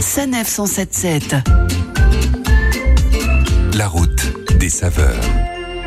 Sanef 177. La route des saveurs.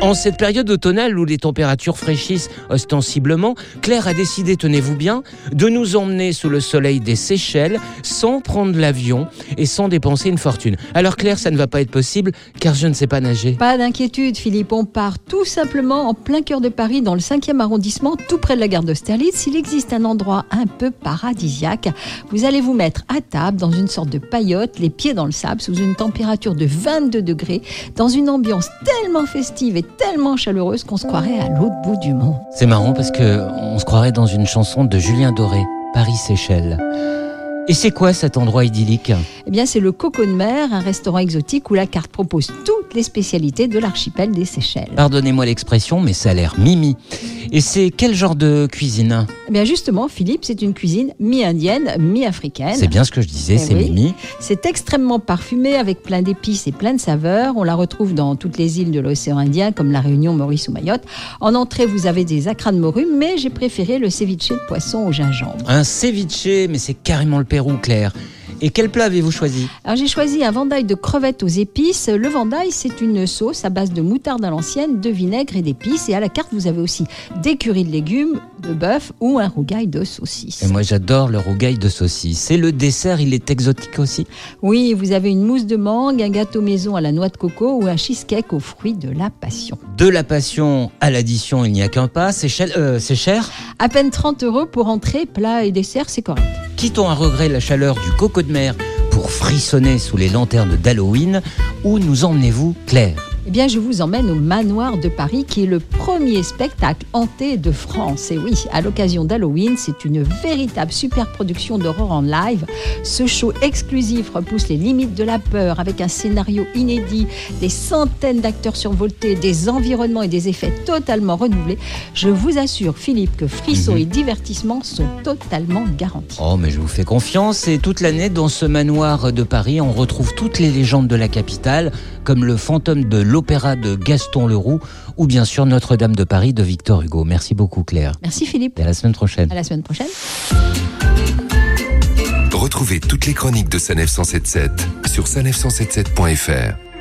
En cette période automnale où les températures fraîchissent ostensiblement, Claire a décidé, tenez-vous bien, de nous emmener sous le soleil des Seychelles sans prendre l'avion et sans dépenser une fortune. Alors Claire, ça ne va pas être possible car je ne sais pas nager. Pas d'inquiétude, Philippe. On part tout simplement en plein cœur de Paris, dans le 5e arrondissement, tout près de la gare d'Austerlitz. Il existe un endroit un peu paradisiaque. Vous allez vous mettre à table dans une sorte de paillote, les pieds dans le sable, sous une température de 22 degrés, dans une ambiance tellement festive et tellement chaleureuse qu'on se croirait à l'autre bout du monde. C'est marrant parce que on se croirait dans une chanson de Julien Doré, Paris-Seychelles. Et c'est quoi cet endroit idyllique? Eh bien, c'est le Coco de Mer, un restaurant exotique où la carte propose toutes les spécialités de l'archipel des Seychelles. Pardonnez-moi l'expression, mais ça a l'air mimi. Et c'est quel genre de cuisine Eh bien, justement, Philippe, c'est une cuisine mi-indienne, mi-africaine. C'est bien ce que je disais, Eh c'est oui. mimi. C'est extrêmement parfumé avec plein d'épices et plein de saveurs. On la retrouve dans toutes les îles de l'océan Indien comme la Réunion, Maurice ou Mayotte. En entrée, vous avez des acras de morue, mais j'ai préféré le ceviche de poisson au gingembre. Un ceviche, mais c'est carrément le Pérou, Claire. Et quel plat avez-vous choisi Alors j'ai choisi un vandaille de crevettes aux épices. Le vandaille, c'est une sauce à base de moutarde à l'ancienne, de vinaigre et d'épices. Et à la carte, vous avez aussi des currys de légumes, de bœuf ou un rougail de saucisse. Et moi j'adore le rougail de saucisse. Et le dessert, il est exotique aussi Oui, vous avez une mousse de mangue, un gâteau maison à la noix de coco ou un cheesecake aux fruits de la passion. De la passion à l'addition, il n'y a qu'un pas. C'est cher, euh, cher À peine 30 euros pour entrée, plat et dessert, c'est correct. Quittons à regret la chaleur du coco de mer pour frissonner sous les lanternes d'Halloween. Où nous emmenez-vous, Claire? Eh bien, je vous emmène au Manoir de Paris, qui est le premier spectacle hanté de France. Et oui, à l'occasion d'Halloween, c'est une véritable super production d'horreur en live. Ce show exclusif repousse les limites de la peur avec un scénario inédit, des centaines d'acteurs survoltés, des environnements et des effets totalement renouvelés. Je vous assure, Philippe, que frissons Mhm. et divertissement sont totalement garantis. Oh, mais je vous fais confiance. Et toute l'année, dans ce manoir de Paris, on retrouve toutes les légendes de la capitale, comme le fantôme de l'opéra de Gaston Leroux, ou bien sûr Notre-Dame de Paris de Victor Hugo. Merci beaucoup, Claire. Merci Philippe. Et à la semaine prochaine. À la semaine prochaine. Retrouvez toutes les chroniques de Sanef 177 sur sanef177.fr.